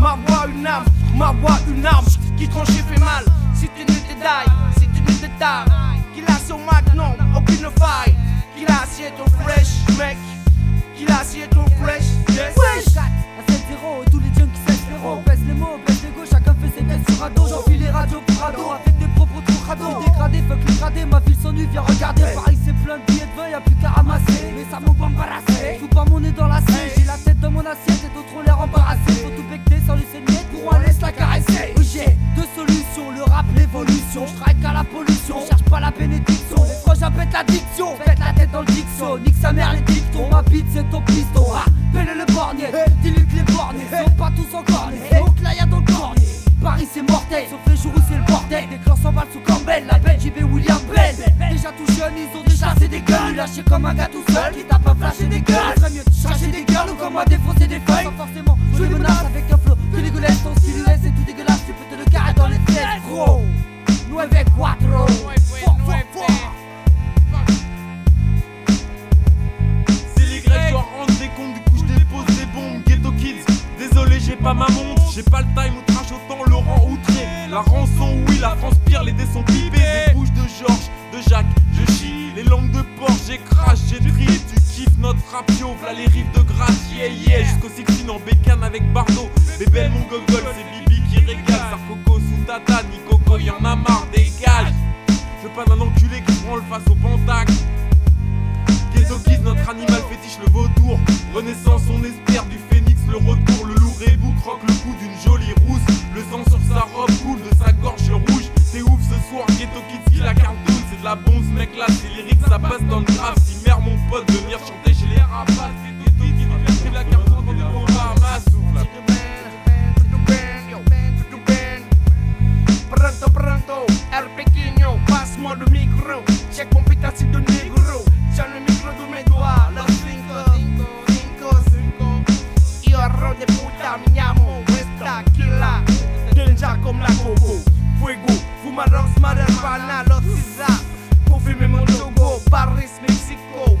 Ma voix une âme, ma voix une arme qui tranche et fait mal. Si tu ne détailles, si tu ne détailles, qu'il a son magnum, aucune faille. Qu'il a assiette ton fresh, mec. Qu'il a assiette ton fresh, yes. Wesh! À 7-0, tous les jeunes qui s'espèrent Pèse les mots, pèse les gauches, chacun fait ses tests sur ado J'enfile les radios pour ado, avec des propos trop crado Dégradé, fuck le gradé, ma ville s'ennuie, viens regarder. Paris c'est plein de billets de vin, y'a plus qu'à ramasser. Mais ça m'embarrasser, tout l'addiction, faites la tête dans le dixo Nique sa mère les dictons, ma bite c'est ton piston Ah, Pelle le bornier, dilute les bornés Sont pas tous encore nés, donc là y'a dans le Paris c'est mortel, sauf les jours où c'est le bordel. Des clans s'emballent sous Campbell, la belle JB William Bell. Déjà tout jeune, ils ont déjà c'est des gueules. Lâché comme un gars tout seul, qui t'a pas flashé des gueules. Ferait mieux de chercher des gueules ou comme moi défoncer des feuilles. Sans forcément jouer les menaces avec un flow que les outrage autant Laurent outré. La rançon, oui, la France pire, les dés sont pipés. Des bouches de Georges, de Jacques, je chie. Les langues de porc, j'écrase, j'ai triste. Tu kiffes notre rapio, v'là les rives de grâce, yeah, yeah. Jusqu'au 16 en bécane avec Bardo. Bébé, mon gogol, c'est Bibi qui régale. Sarcoco sous tata, Nicoco, y'en a marre, dégage. Je pas mère, mon pote, de venir chanter chez les rapaces. Qui nous fait la souffle. Pronto, pronto, passe-moi le micro. Check mon pétasse de négro. Tiens le micro de mes doigts, cinco, cinco, cinco. De mi Westa Killa. Comme la coco. Fuego, fumaros, marijuana, los cisa. Pour fumer Paris, Mexico.